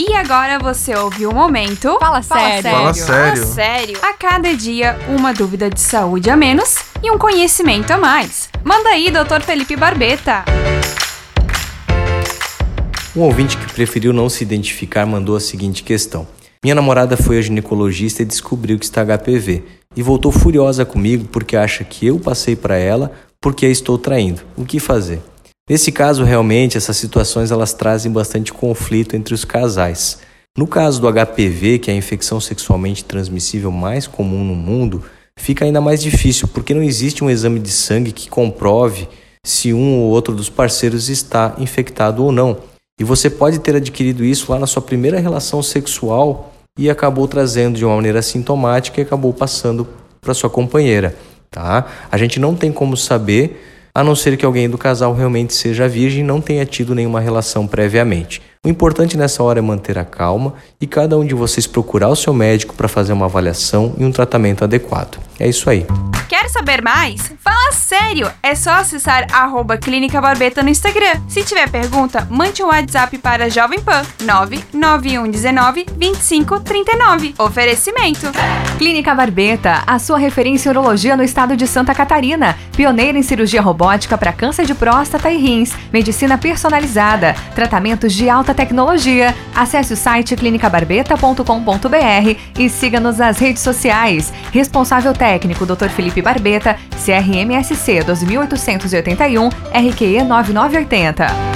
E agora você ouve o momento. Fala sério. Fala sério. Fala sério. A cada dia, uma dúvida de saúde a menos e um conhecimento a mais. Manda aí, Dr. Felipe Barbeta. Um ouvinte que preferiu não se identificar mandou a seguinte questão: Minha namorada foi a ginecologista e descobriu que está HPV e voltou furiosa comigo porque acha que eu passei para ela porque a estou traindo. O que fazer? Nesse caso, realmente, essas situações elas trazem bastante conflito entre os casais. No caso do HPV, que é a infecção sexualmente transmissível mais comum no mundo, fica ainda mais difícil porque não existe um exame de sangue que comprove se um ou outro dos parceiros está infectado ou não. E você pode ter adquirido isso lá na sua primeira relação sexual e acabou trazendo de uma maneira sintomática e acabou passando para sua companheira, tá? A gente não tem como saber a não ser que alguém do casal realmente seja virgem e não tenha tido nenhuma relação previamente. O importante nessa hora é manter a calma e cada um de vocês procurar o seu médico para fazer uma avaliação e um tratamento adequado. É isso aí. Quer saber mais? Fala sério! É só acessar arroba Clínica Barbeta no Instagram. Se tiver pergunta, mande um WhatsApp para Jovem Pan 99119 2539. Oferecimento. Clínica Barbeta, a sua referência em urologia no estado de Santa Catarina. Pioneira em cirurgia robótica para câncer de próstata e rins. Medicina personalizada. Tratamentos de alta tecnologia. Acesse o site clinicabarbeta.com.br e siga-nos nas redes sociais. Responsável técnico Dr. Felipe Barbeta, CRMSC 2881, RQE 9980.